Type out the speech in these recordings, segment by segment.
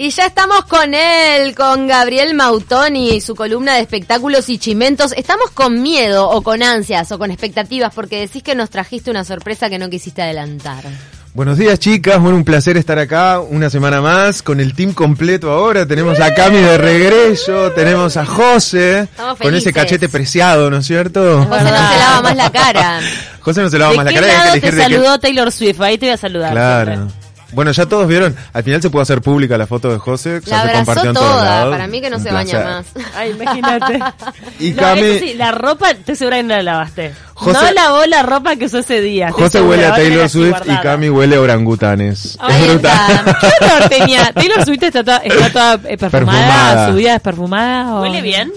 Y ya estamos con él, con Gabriel Mautoni y su columna de espectáculos y chimentos. Estamos con miedo o con ansias o con expectativas porque decís que nos trajiste una sorpresa que no quisiste adelantar. Buenos días chicas, bueno un placer estar acá una semana más con el team completo ahora. Tenemos a Cami de regreso, tenemos a José con ese cachete preciado, ¿no es cierto? José no se lava más la cara. José no se lava ¿De más la cara que lado te saludó Taylor Swift? Ahí te voy a saludar. Claro. siempre. Bueno, ya todos vieron, al final se pudo hacer pública la foto de José, ya La se compartió todos lados. para mí que no Un se baña más. Ay, imagínate. Y No, Cami- eso sí, la ropa, estoy segura que no la lavaste. José- no lavó la ropa que usó ese día. José huele a Taylor Swift y. Cami huele a orangutanes. Es brutal. ¿Qué olor tenía? Taylor Swift está toda, está toda perfumada, Perfumada. su vida es perfumada. o- ¿Huele bien?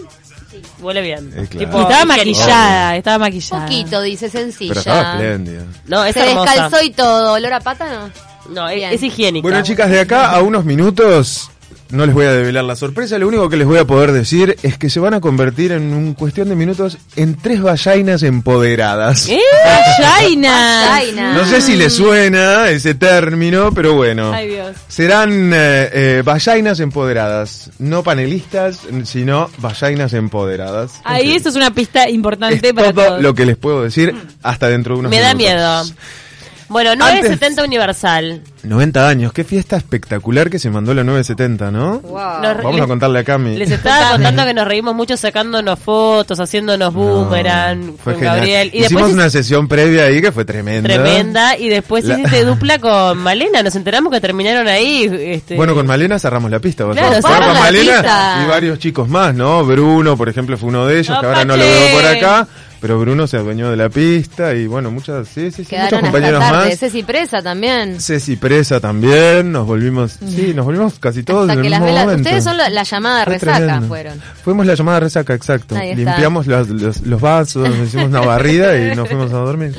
Huele bien. Eh, claro. Tipo, estaba maquillada, estaba maquillada. Poquito, dice, Pero sencilla. estaba espléndida. No, es Se hermosa. descalzó y todo. ¿Olor a pata no? No, es, es higiénica. Bueno, chicas, de acá a unos minutos no les voy a develar la sorpresa. Lo único que les voy a poder decir es que se van a convertir en un cuestión de minutos en tres vallainas empoderadas. ¡Eh! Vaina. No sé si les suena ese término, pero bueno. Ay, Dios. Serán eh, eh, vallainas empoderadas, no panelistas, sino vallainas empoderadas. Ahí eso es una pista importante es para todo todos. lo que les puedo decir hasta dentro de unos Me da minutos. miedo. Bueno, Antes- 970 Universal. 90 años, qué fiesta espectacular que se mandó la 970, ¿no? Wow. Nos- Vamos les- a contarle a Cami. Les estaba contando que nos reímos mucho sacándonos fotos, haciéndonos boomerang Fue con genial. Gabriel. Y Hicimos después una sesión previa ahí que fue tremenda. tremenda. Y después La- hiciste dupla con Malena. Nos enteramos que terminaron ahí. Este, Bueno, con Malena cerramos la pista. ¿vos Claro, cerramos con la Malena pista. y varios chicos más, ¿no? Bruno, por ejemplo, fue uno de ellos, que No, ahora no lo veo por acá. Pero Bruno se adueñó de la pista y bueno, muchas, sí, sí, sí, muchos compañeros tarde. más. Ceci Presa también. Ceci Presa también, nos volvimos, sí, nos volvimos casi todos Hasta en que el las mismo velas. momento. Ustedes son la, la llamada de Fue resaca, tremendo. fueron. Fuimos la llamada resaca, exacto. Limpiamos los, los, los vasos, nos hicimos una barrida y nos fuimos a dormir.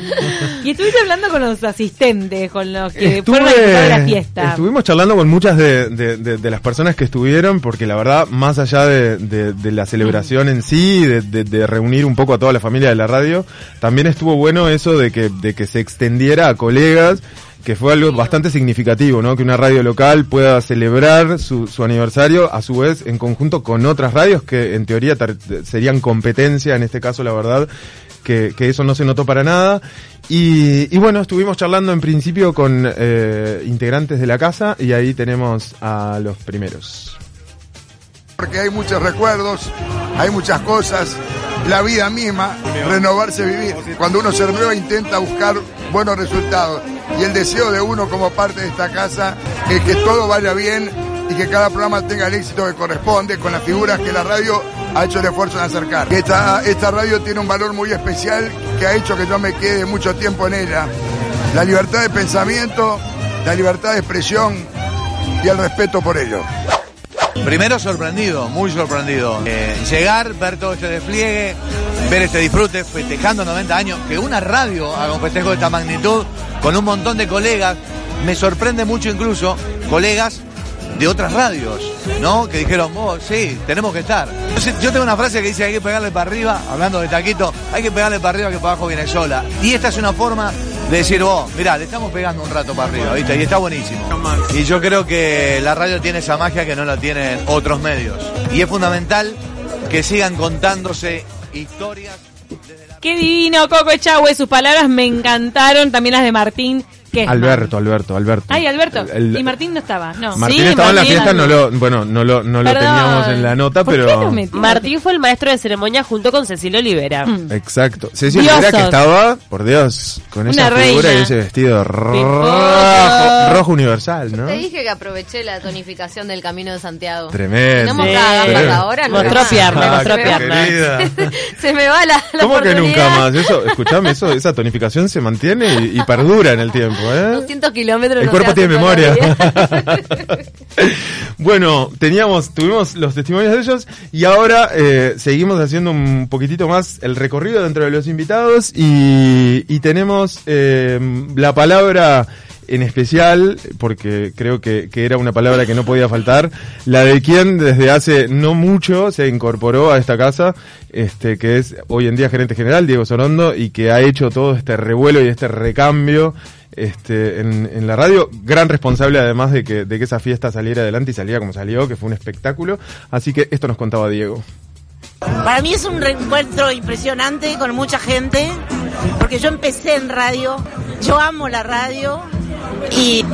Y estuviste hablando con los asistentes, con los que fueron a Estuve- disfrutar de la fiesta. Estuvimos charlando con muchas de, de- de- de las personas que estuvieron, porque la verdad, más allá de, de- de la celebración en sí, de, de- de reunir un poco a toda la familia de la radio, también estuvo bueno eso de que, de que se extendiera a colegas, que fue algo bastante significativo, ¿no? Que una radio local pueda celebrar su, su aniversario, a su vez, en conjunto con otras radios que en teoría serían competencia, en este caso, la verdad, que, que eso no se notó para nada. Y, y bueno, estuvimos charlando en principio con eh, integrantes de la casa y ahí tenemos a los primeros. Porque hay muchos recuerdos, hay muchas cosas, la vida misma, renovarse, vivir. Cuando uno se renueva intenta buscar buenos resultados y el deseo de uno como parte de esta casa es que todo vaya bien y que cada programa tenga el éxito que corresponde con las figuras que la radio ha hecho el esfuerzo de acercar. Esta, esta radio tiene un valor muy especial que ha hecho que yo me quede mucho tiempo en ella. La libertad de pensamiento, la libertad de expresión y el respeto por ello. Primero sorprendido, muy sorprendido. Eh, llegar, ver todo este despliegue, ver este disfrute, festejando 90 años, que una radio haga un festejo de esta magnitud, con un montón de colegas, me sorprende mucho incluso colegas de otras radios, ¿no? Que dijeron, vos, sí, tenemos que estar. Yo, tengo una frase que dice, hay que pegarle para arriba, hablando de taquito, hay que pegarle para arriba que para abajo viene sola. Y esta es una forma decir, vos, mirá, le estamos pegando un rato para arriba, ¿viste? Y está buenísimo. Y yo creo que la radio tiene esa magia que no la tienen otros medios. Y es fundamental que sigan contándose historias. Qué divino, Coco Echagüe. Sus palabras me encantaron. También las de Martín. Alberto, Alberto, Alberto. Ay, Alberto. El- el- y Martín no estaba. No. Martín Sí, estaba en la fiesta, no lo, bueno, no lo, no lo teníamos en la nota, ¿Por qué pero... lo metí? Martín fue el maestro de ceremonia junto con Cecilia Olivera. Mm. Exacto. Ceci Diosos. Olivera que estaba, por Dios, con esa Una figura reina. y ese vestido rojo, rojo universal, ¿no? Te dije que aproveché la tonificación del Camino de Santiago. Tremendo. No Sí. gambas ahora, no Mostró pierna, Ah, mostró pierna. Se me va la, la ¿Cómo que nunca más? Eso, escuchame, eso, esa tonificación se mantiene y, y perdura en el tiempo, ¿eh? 200 kilómetros. El no cuerpo tiene memoria. bueno, teníamos, tuvimos los testimonios de ellos y ahora eh, seguimos haciendo un poquitito más el recorrido dentro de los invitados y, y tenemos eh, la palabra en especial, porque creo que, era una palabra que no podía faltar, la de quien desde hace no mucho se incorporó a esta casa, este, que es hoy en día gerente general, Diego Sorondo, y que ha hecho todo este revuelo y este recambio este, en, en la radio, gran responsable además de que, de que esa fiesta saliera adelante y saliera como salió, que fue un espectáculo. Así que esto nos contaba Diego. Para mí es un reencuentro impresionante con mucha gente, porque yo empecé en radio, yo amo la radio y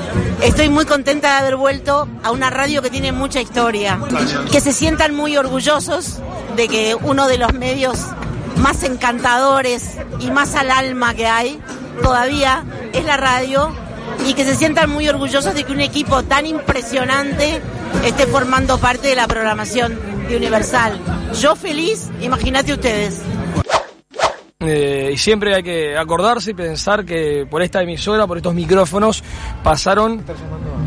estoy muy contenta de haber vuelto a una radio que tiene mucha historia. Que se sientan muy orgullosos de que uno de los medios más encantadores y más al alma que hay todavía es la radio y que se sientan muy orgullosos de que un equipo tan impresionante esté formando parte de la programación de Universal. Yo feliz, imagínate ustedes. Eh, y siempre hay que acordarse y pensar que por esta emisora, por estos micrófonos, pasaron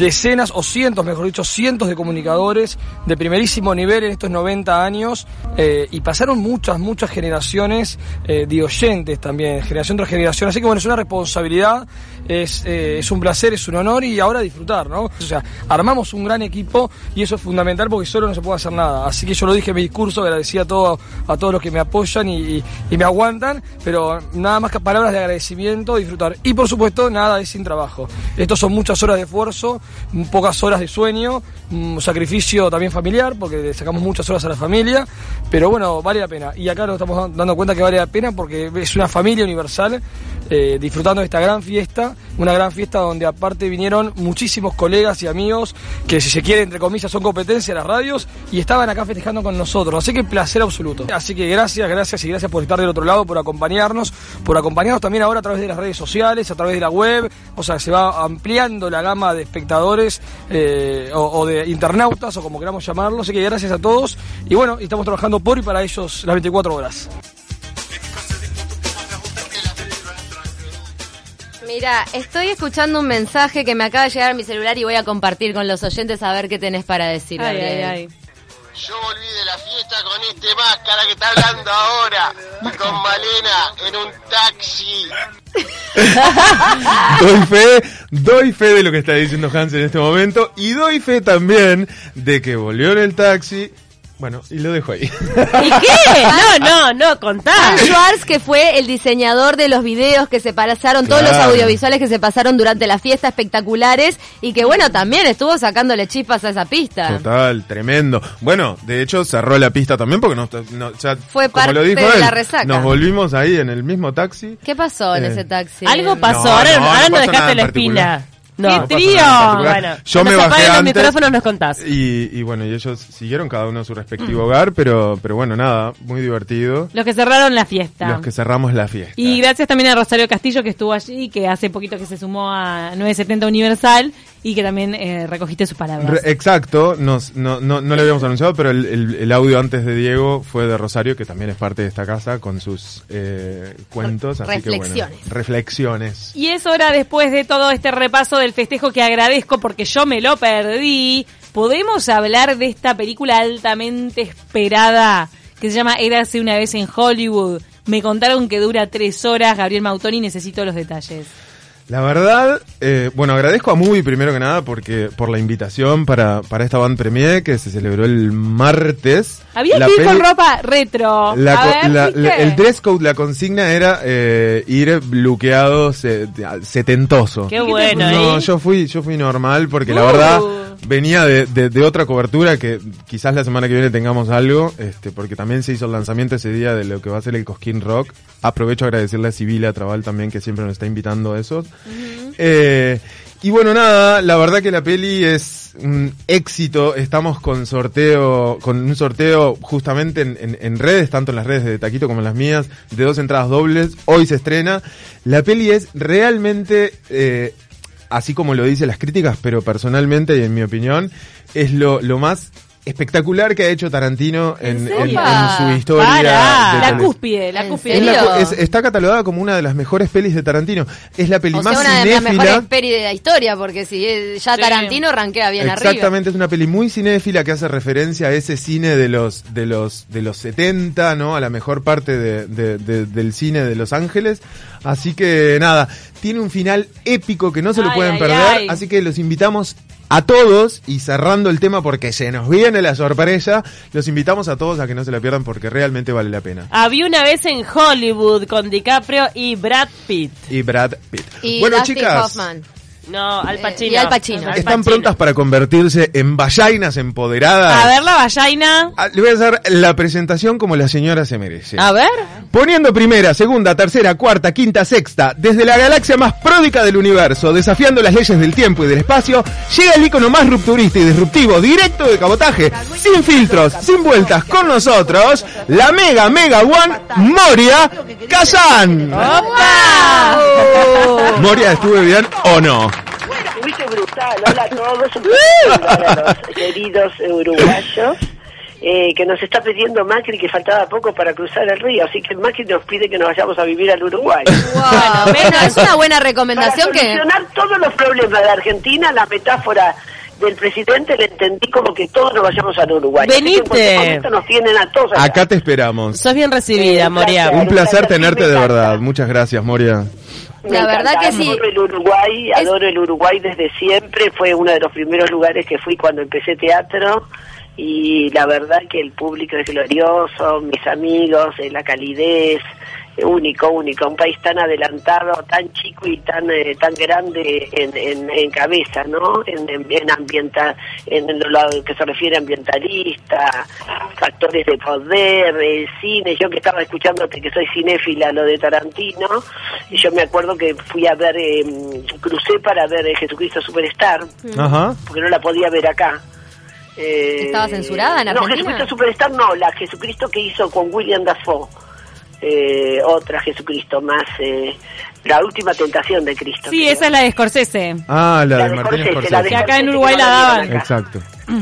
decenas o cientos, mejor dicho, cientos de comunicadores de primerísimo nivel en estos 90 años eh, y pasaron muchas, muchas generaciones eh, de oyentes también, generación tras generación. Así que bueno, es una responsabilidad, es, eh, es un placer, es un honor y ahora disfrutar, ¿no? O sea, armamos un gran equipo y eso es fundamental porque solo no se puede hacer nada. Así que yo lo dije en mi discurso, agradecí a, todo, a todos los que me apoyan y, y- me aguantan, pero nada más que palabras de agradecimiento, disfrutar. Y por supuesto, nada es sin trabajo. Estos son muchas horas de esfuerzo, pocas horas de sueño, un sacrificio también familiar, porque sacamos muchas horas a la familia, pero bueno, vale la pena. Y acá nos estamos dando cuenta que vale la pena porque es una familia universal eh, disfrutando de esta gran fiesta, una gran fiesta donde aparte vinieron muchísimos colegas y amigos que si se quiere, entre comillas, son competencia de las radios y estaban acá festejando con nosotros. Así que placer absoluto. Así que gracias, gracias y gracias por estar del otro lado, por acompañarnos, por acompañarnos también ahora a través de las redes sociales, a través de la web, o sea, se va ampliando la gama de espectadores eh, o, o de internautas o como queramos llamarlo. Así que gracias a todos y bueno, estamos trabajando por y para ellos las 24 horas. Mira, estoy escuchando un mensaje que me acaba de llegar a mi celular y voy a compartir con los oyentes a ver qué tenés para decir. Ay, ay. Yo volví de la fiesta con este máscara que está hablando ahora y con Malena en un taxi. doy fe, doy fe de lo que está diciendo Hans en este momento y doy fe también de que volvió en el taxi. Bueno, y lo dejo ahí. ¿Y qué? No, no, no, contá. Dan Schwartz, que fue el diseñador de los videos que se pasaron, todos los audiovisuales que se pasaron durante la fiesta espectaculares y que bueno, también estuvo sacándole chispas a esa pista. Total, tremendo. Bueno, de hecho cerró la pista también porque nos, no, ya, Fue como parte lo dijo de él, la resaca. Nos volvimos ahí en el mismo taxi. ¿Qué pasó en Eh, ese taxi? Algo pasó, No, ahora, no, ahora no no, dejaste la espina. No. ¡Qué trío! Bueno, yo me bajé apaguen los antes micrófonos nos contás. y, y bueno, y ellos siguieron cada uno a su respectivo hogar, pero, pero bueno, nada, muy divertido. Los que cerraron la fiesta. Los que cerramos la fiesta. Y gracias también a Rosario Castillo que estuvo allí, que hace poquito que se sumó a 970 Universal y que también eh, recogiste sus palabras. Re- exacto, nos, no, no, no lo habíamos anunciado, pero el, el- el audio antes de Diego fue de Rosario, que también es parte de esta casa, con sus eh, cuentos. Así Que, Reflexiones. bueno, reflexiones. Y es hora, después de todo este repaso del festejo que agradezco porque yo me lo perdí, podemos hablar de esta película altamente esperada que se llama Érase una vez en Hollywood. Me contaron que dura tres horas, Gabriel Mautoni, necesito los detalles. La verdad, eh, bueno, agradezco a Movie primero que nada porque por la invitación para, para esta band premier que se celebró el martes. Había La que ir con ropa retro. La A co- ver, la- ¿viste? la- el dress code, la consigna era eh, ir bloqueado se- setentoso. Qué bueno, No, ¿eh? yo fui, yo fui normal porque la Uh. verdad venía de, de- de otra cobertura que quizás la semana que viene tengamos algo, este, porque también se hizo el lanzamiento ese día de lo que va a ser el Cosquín Rock. Aprovecho a agradecerle a Sibila Trabal también que siempre nos está invitando a esos. Eh, y bueno, nada, la verdad que la peli es un éxito. Estamos con sorteo, con un sorteo justamente en, en- en redes, tanto en las redes de Taquito como en las mías, de dos entradas dobles. Hoy se estrena. La peli es realmente, eh, así como lo dicen las críticas, pero personalmente y en mi opinión, es lo, lo más espectacular que ha hecho Tarantino en, en- serio? en su historia. Para, de la cúspide, la ¿En cúspide. Es la serio? cu- es- está catalogada como una de las mejores pelis de Tarantino. Es la peli O sea, más una de las cinéfila. mejores pelis de la historia, porque si eh, ya Sí. Tarantino rankea bien Exactamente, es una peli muy cinéfila que hace referencia a ese cine de los de los de los 70, ¿no? A la mejor parte de- de- de- del cine de Los Ángeles. Así que nada, tiene un final épico que no se lo Ay, pueden ay, perder, ay. así que los invitamos a todos y cerrando el tema porque se nos viene la sorpresa, los invitamos a todos a que no se la pierdan porque realmente vale la pena. Había una vez en Hollywood con DiCaprio y Brad Pitt. Y Brad Pitt. Y bueno, Dustin chicas, Hoffman. No, Al Eh, y Al Pacino. Al ¿están Pacino. prontas para convertirse en vallainas empoderadas? A ver la vallaina. Ah, Le voy a hacer la presentación como la señora se merece. A ver. Poniendo primera, segunda, tercera, cuarta, quinta, sexta, desde la galaxia más pródica del universo, desafiando las leyes del tiempo y del espacio, llega el icono más rupturista y disruptivo, directo de cabotaje, sin filtros, sin vueltas, con nosotros, la mega, mega one, Moria Kazan. Moria, ¿estuve bien o no? Brutal, hola a todos, un a los queridos uruguayos. eh, que nos está pidiendo Macri que faltaba poco para cruzar el río, así que Macri nos pide que nos vayamos a vivir al Uruguay. Wow, bueno, es una buena Para recomendación que... solucionar todos los problemas de Argentina, la metáfora del presidente le entendí como que todos nos vayamos al Uruguay. Que Venite. nos tienen a todos allá. Acá te esperamos. Sos bien recibida, Eh, Moria. Un placer tenerte de verdad. Muchas gracias, Moria. Me La verdad encanta, que sí. Adoro el Uruguay, adoro el Uruguay desde siempre. Fue uno de los primeros lugares que fui cuando empecé teatro. Y la verdad que el público es glorioso, mis amigos, eh, la calidez, eh, único, único. Un país tan adelantado, tan chico y tan eh, tan grande en, en, en cabeza, ¿no? En, en, en ambienta, en lo, lo que se refiere a ambientalista, factores de poder, eh, cine. Yo que estaba escuchándote que soy cinéfila, lo de Tarantino, y yo me acuerdo que fui a ver, eh, crucé para ver eh, Jesucristo Superstar, Ajá. porque no la podía ver acá. Eh, ¿Estaba censurada en No, Argentina? Jesucristo Superstar no, la Jesucristo que hizo con William Dafoe. Eh, otra Jesucristo más, eh, la última tentación de Cristo. Sí, creo. esa es la de Scorsese. Ah, la, La de de Martín Scorsese, la de Que acá en Uruguay la no daban. Exacto.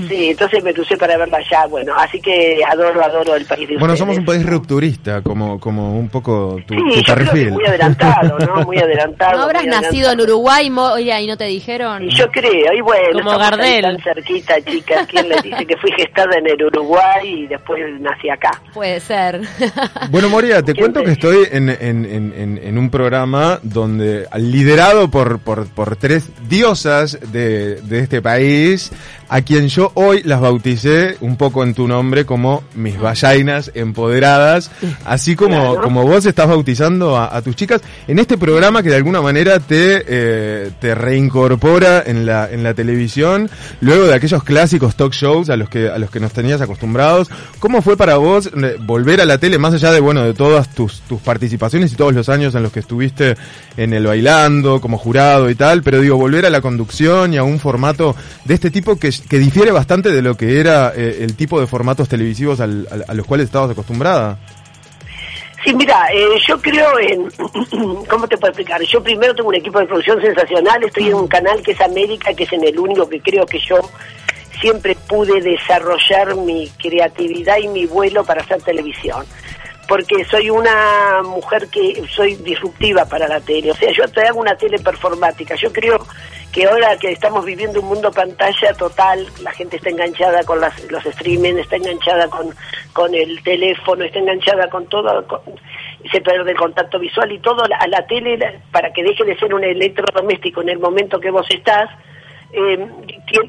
Sí, entonces me crucé para verla allá. Bueno, así que adoro, adoro el país de Bueno, ustedes. somos un país rupturista, como, como un poco tu, Sí, tu yo creo muy adelantado, ¿no? Muy adelantado. ¿No habrás muy nacido en adelantado. Uruguay, Moria, y no te dijeron? Y Yo creo, y bueno, Como Gardel. tan cerquita, chicas. ¿Quién les dice que fui gestada en el Uruguay y después nací acá? Puede ser. Bueno, Moria, te ¿Quién cuento te- que estoy en, en, en, en- en un programa donde, liderado por, por, por tres diosas de, de este país, a quien yo hoy las bauticé un poco en tu nombre como mis vallainas empoderadas, así como, Claro. como vos estás bautizando a, a tus chicas en este programa que de alguna manera te, eh, te reincorpora en la, en la televisión, luego de aquellos clásicos talk shows a los que, a los que nos tenías acostumbrados. ¿Cómo fue para vos eh, volver a la tele, más allá de, bueno, de todas tus, tus participaciones y todos los años en los que estuviste en el bailando, como jurado y tal, pero digo, volver a la conducción y a un formato de este tipo que, que difiere bastante de lo que era eh, el tipo de formatos televisivos al- a los cuales estabas acostumbrada? Sí, mira, eh, yo creo en... ¿Cómo te puedo explicar? Yo primero tengo un equipo de producción sensacional, estoy en un canal que es América, que es en el único que creo que yo siempre pude desarrollar mi creatividad y mi vuelo para hacer televisión. Porque soy una mujer que soy disruptiva para la tele. O sea, yo te hago una tele performática. Yo creo que ahora que estamos viviendo un mundo pantalla total, la gente está enganchada con las, los streaming, está enganchada con, con el teléfono, está enganchada con todo, con- se pierde el contacto visual y todo a la tele para que deje de ser un electrodoméstico en el momento que vos estás, eh,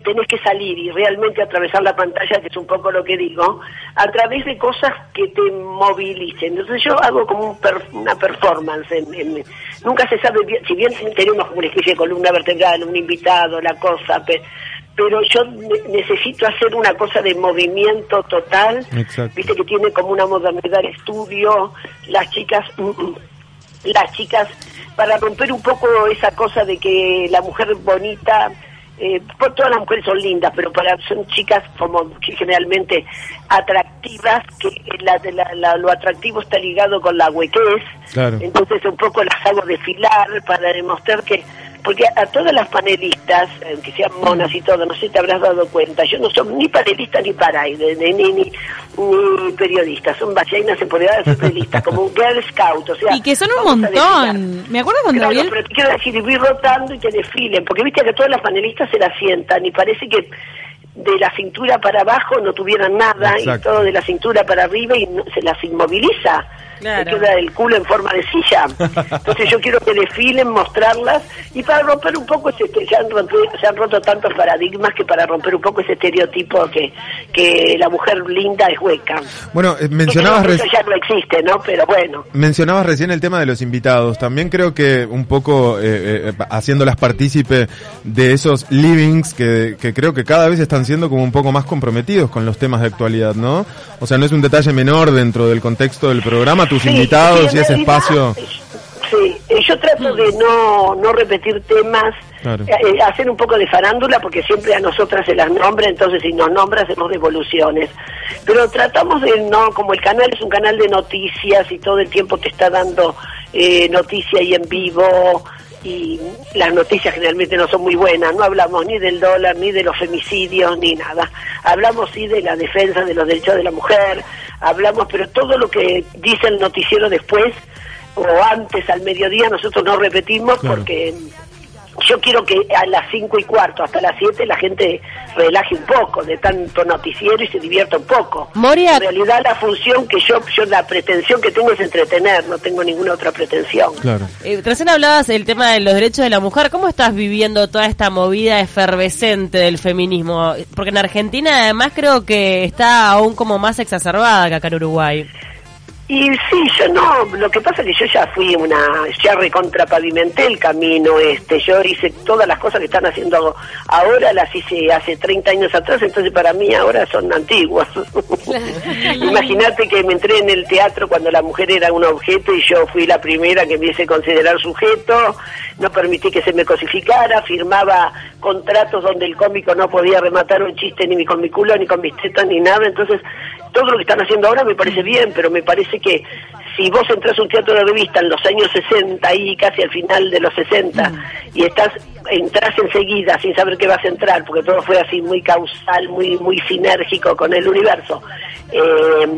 tenés que salir y realmente atravesar la pantalla, que es un poco lo que digo, a través de cosas que te movilicen. Entonces yo hago como un per- una performance. en- en- nunca se sabe bien, si bien tenemos como una especie de columna vertebral, un invitado, la cosa, pe- pero yo ne- necesito hacer una cosa de movimiento total. Exacto. Viste que tiene como una modalidad de estudio, las chicas... las chicas para romper un poco esa cosa de que la mujer bonita eh, pues todas las mujeres son lindas pero para son chicas como que generalmente atractivas que la, la- la- lo atractivo está ligado con la huequez Claro. entonces un poco las hago desfilar para demostrar que porque a, a todas las panelistas, aunque sean monas y todo, no sé si te habrás dado cuenta, yo no soy ni panelista ni paraide, ni, ni, ni, ni periodista, son vacías empoderadas de ser periodistas, como un Girl Scout, o sea... Y que son un montón. ¿Me acuerdas cuando Claro, pero te quiero decir, ir rotando y que desfilen, porque viste que todas las panelistas se la sientan y parece que de la cintura para abajo no tuvieran nada Exacto. y todo de la cintura para arriba y no- se las inmoviliza. Claro. Se queda el culo en forma de silla. Entonces yo quiero que desfilen, mostrarlas y para romper un poco ese este- se han, roto, se han roto tantos paradigmas que para romper un poco ese estereotipo que, que la mujer linda es hueca. Bueno, eh, mencionabas, Yo creo que reci- eso ya no existe, ¿no? Pero bueno. mencionabas recién el tema de los invitados. También creo que un poco eh, eh, haciéndolas partícipe de esos livings que, que creo que cada vez están siendo como un poco más comprometidos con los temas de actualidad, ¿no? O sea, no es un detalle menor dentro del contexto del programa, tus Sí, invitados y ese realidad, espacio. Sí, yo trato de no, no repetir temas, Claro. eh, eh, hacer un poco de farándula, porque siempre a nosotras se las nombra, entonces si nos nombra hacemos devoluciones. Pero tratamos de no, como el canal es un canal de noticias y todo el tiempo te está dando eh, noticia y en vivo, y las noticias generalmente no son muy buenas, no hablamos ni del dólar, ni de los femicidios, ni nada. Hablamos sí de la defensa de los derechos de la mujer, hablamos, pero todo lo que dice el noticiero después o antes al mediodía nosotros no repetimos Claro. porque yo quiero que a las cinco y cuarto hasta las 7 la gente relaje un poco de tanto noticiero y se divierta un poco. Moria- En realidad la función que yo, yo la pretensión que tengo es entretener, no tengo ninguna otra pretensión. Claro. Eh, recién hablabas del tema de los derechos de la mujer. ¿Cómo estás viviendo toda esta movida efervescente del feminismo? Porque en Argentina además creo que está aún como más exacerbada que acá en Uruguay. Y sí, yo no, lo que pasa es que yo ya fui una, ya recontrapavimenté el camino este, yo hice todas las cosas que están haciendo ahora, las hice hace 30 años atrás, entonces para mí ahora son antiguas. Imagínate que me entré en el teatro cuando la mujer era un objeto y yo fui la primera que me hice considerar sujeto, no permití que se me cosificara, firmaba contratos donde el cómico no podía rematar un chiste ni con mi culo, ni con mis tetas, ni nada, entonces todo lo que están haciendo ahora me parece bien, pero me parece que si vos entras a un teatro de revista en los años 60 y casi al final de los 60 y estás entras enseguida sin saber qué vas a entrar porque todo fue así muy causal, muy muy sinérgico con el universo. eh,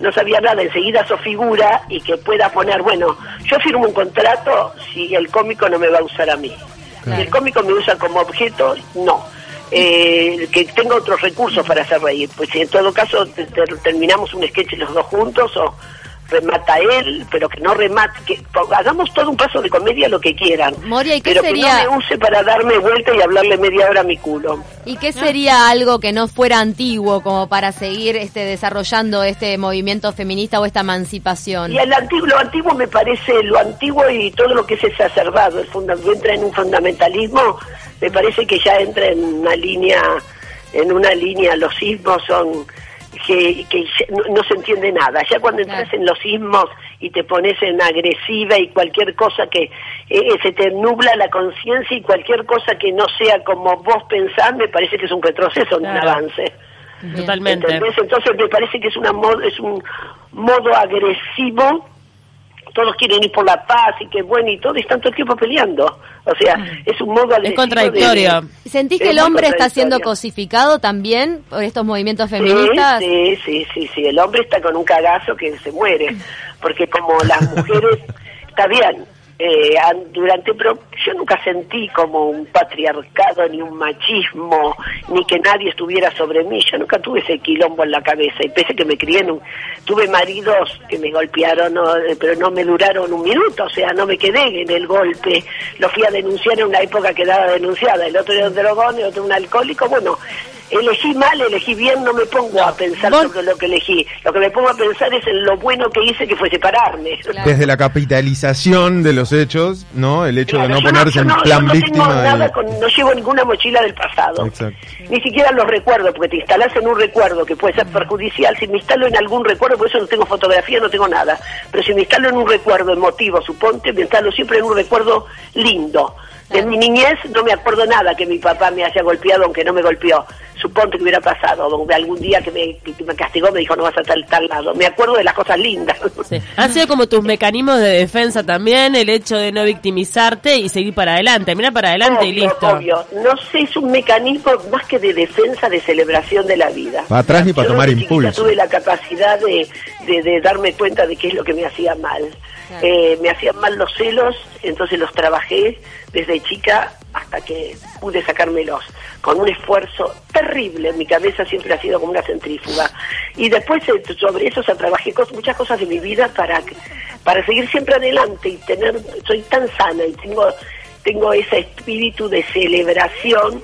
no sabía nada, enseguida sos figura y que pueda poner, bueno, yo firmo un contrato si el cómico no me va a usar a mí. Si el cómico me usa como objeto, no. Eh, que tenga otros recursos para hacer reír. Pues si en todo caso te- te- terminamos un sketch los dos juntos o remata él, pero que no remate, que hagamos todo un paso de comedia lo que quieran. Moria, ¿y qué pero sería- que no me use para darme vuelta y hablarle media hora a mi culo. ¿Y qué sería algo que no fuera antiguo como para seguir este desarrollando este movimiento feminista o esta emancipación? Y el antiguo, lo antiguo me parece, lo antiguo y todo lo que es exacerbado, el entra en un fundamentalismo, me parece que ya entra en una línea, en una línea, los sismos son que, que no, no se entiende nada. Ya cuando entras en los sismos y te pones en agresiva y cualquier cosa que eh, se te nubla la conciencia y cualquier cosa que no sea como vos pensás, me parece que es un retroceso, no un avance. Totalmente. ¿Entendés? Entonces me parece que es una mod- es un modo agresivo. Todos quieren ir por la paz y que bueno y todo y están todo el tiempo peleando. O sea, es un modo agresivo. contradictorio. de- ¿Sentís que es el hombre está siendo cosificado también por estos movimientos feministas? Sí, sí, sí, sí, el hombre está con un cagazo que se muere, porque como las mujeres, está bien, eh, durante, pero yo nunca sentí como un patriarcado, ni un machismo, ni que nadie estuviera sobre mí, yo nunca tuve ese quilombo en la cabeza, y pese que me crié un, tuve maridos que me golpearon, pero no me duraron un minuto, o sea, no me quedé en el golpe, lo fui a denunciar en una época que daba denunciada, el otro era un drogón, el otro un alcohólico, bueno, elegí mal, elegí bien, no me pongo a pensar sobre lo que elegí. Lo que me pongo a pensar es en lo bueno que hice, que fue separarme. Desde la capitalización de los hechos, ¿no? El hecho de no ponerse yo en no, plan yo no tengo víctima. nada con- no llevo ninguna mochila del pasado. Exacto. Ni siquiera los recuerdos, porque te instalás en un recuerdo que puede ser perjudicial. Si me instalo en algún recuerdo, por eso no tengo fotografía, no tengo nada. Pero si me instalo en un recuerdo emotivo, suponte, me instalo siempre en un recuerdo lindo. De mi niñez no me acuerdo nada que mi papá me haya golpeado, aunque no me golpeó. Suponte que hubiera pasado, algún día que me, que me castigó me dijo no vas a tal tal lado. Me acuerdo de las cosas lindas. Sí. Han sido como tus mecanismos de defensa también, el hecho de no victimizarte y seguir para adelante. Mira para adelante y listo. obvio. No sé, es un mecanismo más que de defensa, de celebración de la vida. Para atrás ni para Yo tomar impulso. tuve la capacidad de, de- de darme cuenta de qué es lo que me hacía mal. Eh, me hacían mal los celos, entonces los trabajé desde chica hasta que pude sacármelos con un esfuerzo terrible. Mi cabeza siempre ha sido como una centrífuga. Y después eh, sobre eso o sea, trabajé cos- muchas cosas de mi vida para, para seguir siempre adelante y tener, soy tan sana y tengo, tengo ese espíritu de celebración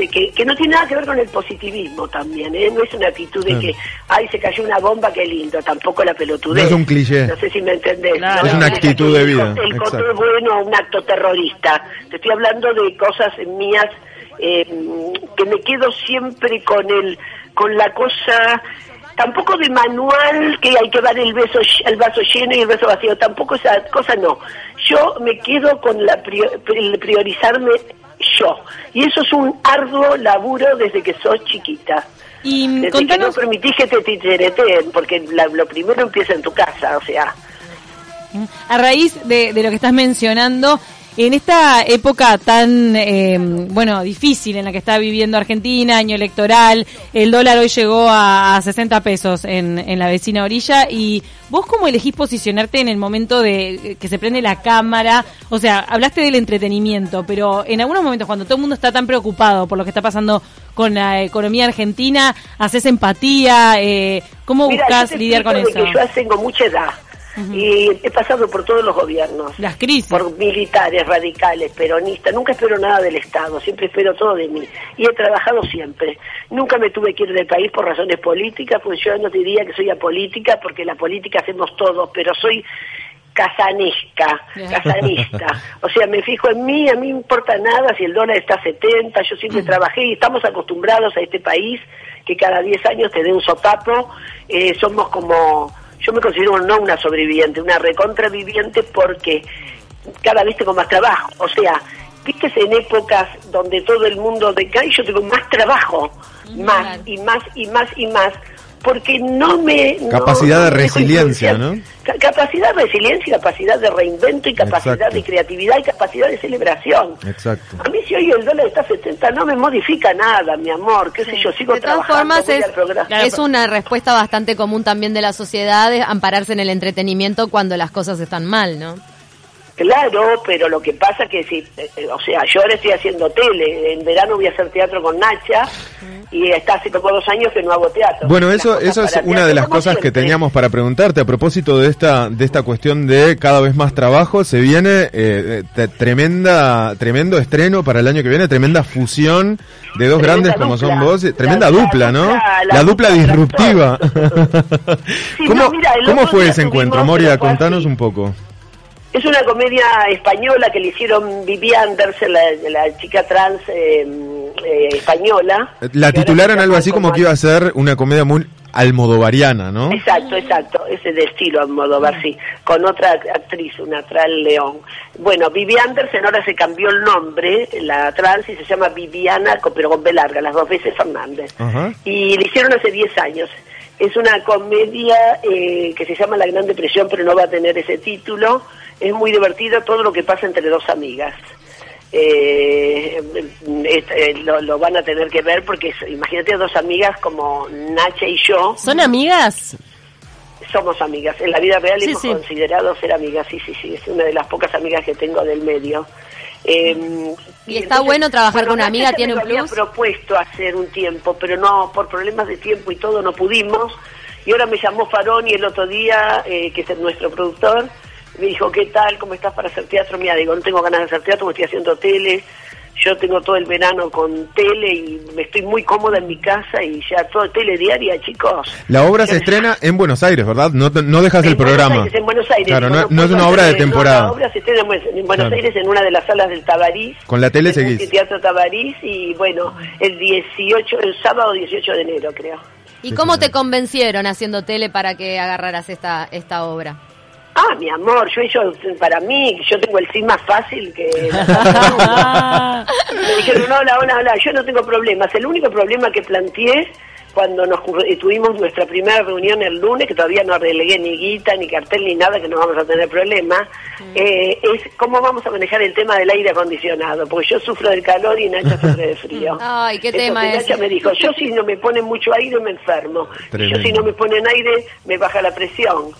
de que, que no tiene nada que ver con el positivismo también, ¿eh? no es una actitud de Claro. que, ay, se cayó una bomba, qué lindo, tampoco la pelotudez. No es un cliché. No sé si me entendés. Claro. No Es una actitud de el vida, El es bueno, un acto terrorista. Te estoy hablando de cosas mías eh, que me quedo siempre con el, con la cosa tampoco de manual que hay que dar el beso el vaso lleno y el vaso vacío tampoco esa cosa no yo me quedo con la priorizarme yo. Y eso es un arduo laburo desde que sos chiquita. Y mm, desde que no permitís que te tichereten porque la- lo primero empieza en tu casa o sea. A raíz de, de lo que estás mencionando, en esta época tan, eh, bueno, difícil en la que está viviendo Argentina, año electoral, el dólar hoy llegó a, a 60 pesos en, en la vecina orilla y vos cómo elegís posicionarte en el momento de que se prende la cámara, o sea, hablaste del entretenimiento, pero en algunos momentos cuando todo el mundo está tan preocupado por lo que está pasando con la economía argentina, haces empatía, eh, ¿cómo Mira, buscas lidiar con eso? que yo tengo mucha edad y he pasado por todos los gobiernos. Las crisis. Por militares, radicales, peronistas. Nunca espero nada del Estado, siempre espero todo de mí. Y he trabajado siempre. Nunca me tuve que ir del país por razones políticas, pues yo no diría que soy apolítica, porque la política hacemos todos, pero soy casanesca, casanista. O sea, me fijo en mí, a mí no me importa nada si el dólar está a 70, yo siempre trabajé y estamos acostumbrados a este país que cada 10 años te dé un sopapo. Eh, somos como, yo me considero no una sobreviviente, una recontraviviente porque cada vez tengo más trabajo. O sea, viste en épocas donde todo el mundo decae, yo tengo más trabajo, más y más y más y más, porque no me... Capacidad no de resiliencia. ¿no? Ca- Capacidad de resiliencia, capacidad de reinvento y capacidad Exacto. de creatividad y capacidad de celebración. Exacto. A mí si hoy el dólar está a 70 no me modifica nada, mi amor, qué sé yo, sigo De todas trabajando, formas, es, una respuesta bastante común también de la sociedad de ampararse en el entretenimiento cuando las cosas están mal, ¿no? Claro, pero lo que pasa que si, eh, eh, o sea, yo ahora estoy haciendo tele, en verano voy a hacer teatro con Nacha y está hace como dos años que no hago teatro. Bueno, eso, eso es una de las cosas que teníamos para preguntarte a propósito de esta, de esta cuestión de cada vez más trabajo. Se viene eh, te- tremenda, tremendo estreno para el año que viene, tremenda fusión de dos Tremenda grandes como son vos, eh, tremenda La- la dupla, ¿no? La, la dupla dupla disruptiva. Sí, ¿Cómo, no, mira, cómo fue ese encuentro, Moria? Contanos así. un poco. Es una comedia española que le hicieron Vivi Andersen, la, la chica trans eh, eh, española. La titularon algo así como que iba a ser una comedia muy almodovariana, ¿no? Exacto, exacto, ese de estilo Almodóvar, sí, con otra actriz, una trans León. Bueno, Vivi Andersen ahora se cambió el nombre, la trans, y se llama Viviana, pero con B larga, las dos veces Fernández. Y le hicieron hace 10 años. Es una comedia eh, que se llama La Gran Depresión, pero no va a tener ese título. Es muy divertida todo lo que pasa entre dos amigas. Eh, eh, lo, lo van a tener que ver porque imagínate dos amigas como Nacha y yo ¿Son amigas? somos amigas. En la vida real Sí, hemos sí. considerado ser amigas, sí, sí, sí. Es una de las pocas amigas que tengo del medio. Eh, Y está bueno trabajar con una amiga, tiene un lo había plus. propuesto hacer un tiempo, pero no, por problemas de tiempo y todo no pudimos. Y ahora me llamó Faroni el otro día, eh, que es nuestro productor, me dijo, ¿qué tal? ¿Cómo estás para hacer teatro? Mira, digo, no tengo ganas de hacer teatro, me estoy haciendo tele. Yo tengo todo el verano con tele y me estoy muy cómoda en mi casa y ya todo tele diaria, chicos. La obra se estrena en Buenos Aires, ¿verdad? No, te- no dejas el Buenos programa. Aires, en Buenos Aires. Claro, no, es una obra de no, temporada. la obra se estrena en Buenos- Claro. Aires en una de las salas del Tabarís. Con la tele seguís. Teatro Tabarís y bueno, el 18, el sábado 18 de enero creo. ¿Y cómo te convencieron haciendo tele para que agarraras esta, esta obra? Ah, mi amor, yo, yo para mí, yo tengo el sí más fácil que... Me dijeron, hola, hola, hola, yo no tengo problemas. El único problema que planteé cuando nos tuvimos nuestra primera reunión el lunes, que todavía no relegué ni guita, ni cartel, ni nada, que no vamos a tener problema, eh, es cómo vamos a manejar el tema del aire acondicionado, porque yo sufro del calor y Nacha sufre de frío. Ay, qué Entonces tema Nacha ese. me dijo, yo si no me ponen mucho aire me enfermo, y yo si no me ponen aire me baja la presión.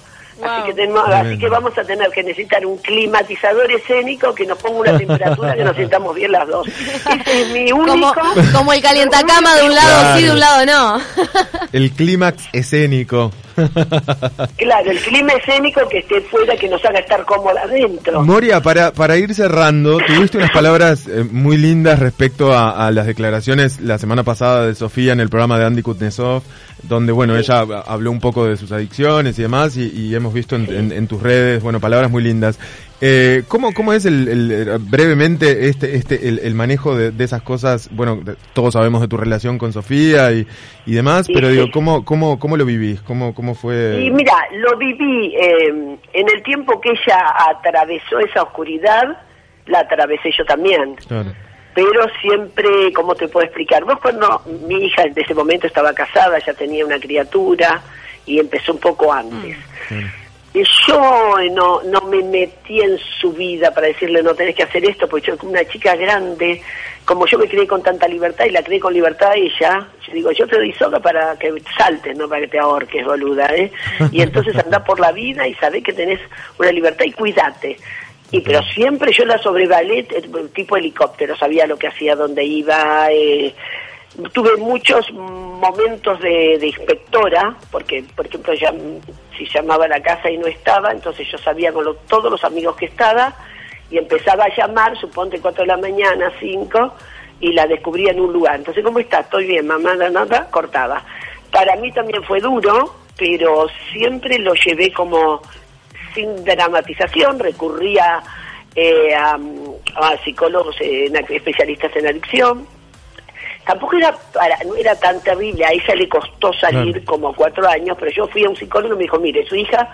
Así que, tenemos, así que vamos a tener que necesitar un climatizador escénico que nos ponga una temperatura que nos sintamos bien las dos. Ese es mi único... Como, como el calientacama de un lado Claro. sí, de un lado no. El clímax escénico. Claro, el clima escénico que esté fuera, que nos haga estar cómoda adentro. Moria, para, para ir cerrando, tuviste unas palabras eh, muy lindas respecto a, a las declaraciones la semana pasada de Sofía en el programa de Andy Kuznetsov, donde, bueno, ella habló un poco de sus adicciones y demás, y, y hemos visto en, en- en tus redes, bueno, palabras muy lindas. Eh, ¿cómo, ¿Cómo es el, el- brevemente este, este, el, el manejo de, de esas cosas? Bueno, todos sabemos de tu relación con Sofía y, y demás, Sí, pero sí. digo, ¿cómo, cómo, ¿cómo lo vivís? ¿Cómo, cómo fue? Y mira, lo viví eh, en el tiempo que ella atravesó esa oscuridad, la atravesé yo también. Claro. Pero siempre, ¿cómo te puedo explicar? Vos cuando mi hija en ese momento estaba casada, ya tenía una criatura y empezó un poco antes. Y yo no, no me metí en su vida para decirle no tenés que hacer esto, porque yo como una chica grande, como yo me crié con tanta libertad y la crié con libertad a ella, yo digo, yo te doy soga para que saltes, no para que te ahorques, boluda, ¿eh? Y entonces anda por la vida y sabés que tenés una libertad y cuídate. Y pero siempre yo la sobrevalé, eh, tipo helicóptero, sabía lo que hacía, dónde iba, eh, tuve muchos momentos de, inspectora, porque, por ejemplo, ya, si llamaba a la casa y no estaba, entonces yo sabía con lo- todos los amigos que estaba y empezaba a llamar, suponte 4 de la mañana, 5, y la descubría en un lugar. Entonces, ¿cómo está? Estoy bien, mamá, nada, nada, cortaba. Para mí también fue duro, pero siempre lo llevé como sin dramatización, recurría eh, a, a psicólogos en- especialistas en adicción. Tampoco era para, no era tan terrible, a ella le costó salir Claro. como cuatro años, pero yo fui a un psicólogo y me dijo, mire, su hija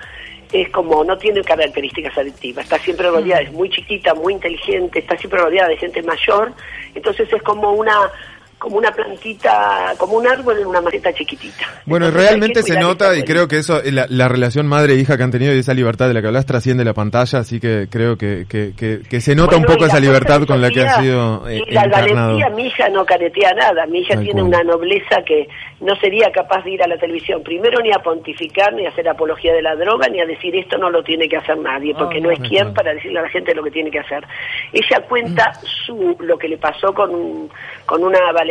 es como, no tiene características adictivas, está siempre rodeada, es muy chiquita, muy inteligente, está siempre rodeada de gente mayor, entonces es como una como una plantita, como un árbol en una maceta chiquitita. Bueno, Entonces, realmente se nota y creo que eso, la, la relación madre-hija que han tenido y esa libertad de la que hablas trasciende la pantalla, así que creo que, que, que, que se nota un poco esa libertad con la que ha sido eh, y la encarnado. valentía, mi hija no caretea nada, mi hija tiene cual. una nobleza que no sería capaz de ir a la televisión, primero ni a pontificar, ni a hacer apología de la droga, ni a decir esto no lo tiene que hacer nadie, porque no es quien para decirle a la gente lo que tiene que hacer. Ella cuenta su lo que le pasó con, con una valentía,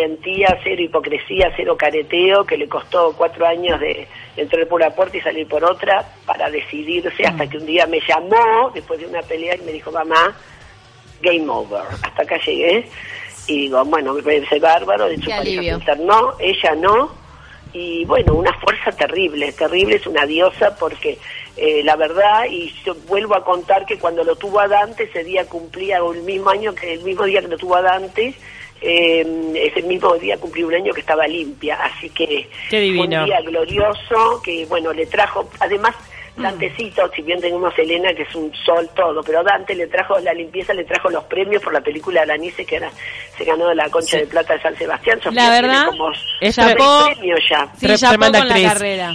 cero hipocresía, cero careteo, que le costó cuatro años de entrar por una puerta y salir por otra para decidirse, hasta que un día me llamó, después de una pelea, y me dijo, mamá, game over. Hasta acá llegué y digo, bueno, me parece bárbaro, de hecho alivio. internó, ella no, y bueno, una fuerza terrible, terrible, es una diosa porque eh, la verdad, y yo vuelvo a contar que cuando lo tuvo a Dante, ese día cumplía el mismo año que el mismo día que lo tuvo a Dante, eh, ese mismo día cumplí un año que estaba limpia, así que Qué fue un día glorioso que bueno le trajo, además Dantecito, si bien tenemos a Elena que es un sol todo, pero Dante le trajo la limpieza, le trajo los premios por la película de Nice que era, se ganó la concha de plata de San Sebastián. Sofía La tiene verdad, como es premios ya. Sí, ya con la carrera.